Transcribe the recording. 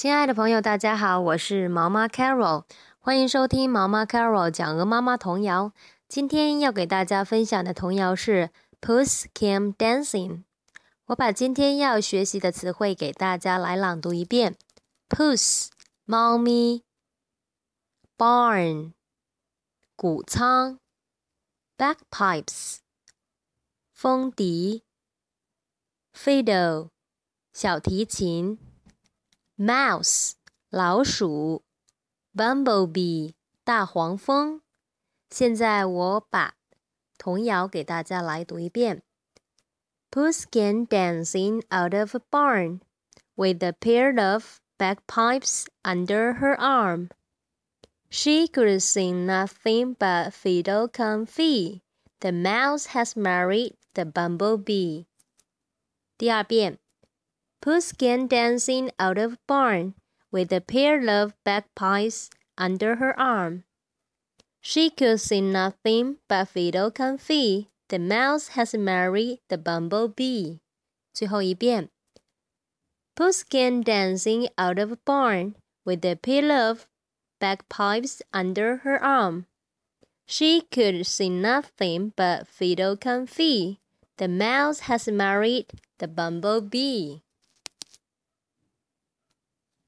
亲爱的朋友，大家好，我是毛妈 Carol，欢迎收听毛妈 Carol 讲鹅妈妈童谣。今天要给大家分享的童谣是 Puss Came Dancing。我把今天要学习的词汇给大家来朗读一遍：Puss 猫咪，Barn 谷仓，Bagpipes 风笛，Fiddle 小提琴。mouse 老鼠，bumblebee 大黄蜂。现在我把童谣给大家来读一遍：Puss dancing out of a barn with a pair of bagpipes under her arm. She could sing nothing but fiddle cum fee. The mouse has married the bumblebee. 第二遍。Puss came dancing out of barn with a pair of bagpipes under her arm. She could see nothing but fiddle. The mouse has married the bumblebee. 最后一遍。Puss came dancing out of barn with a pair of bagpipes under her arm. She could see nothing but fiddle. The mouse has married the bumblebee.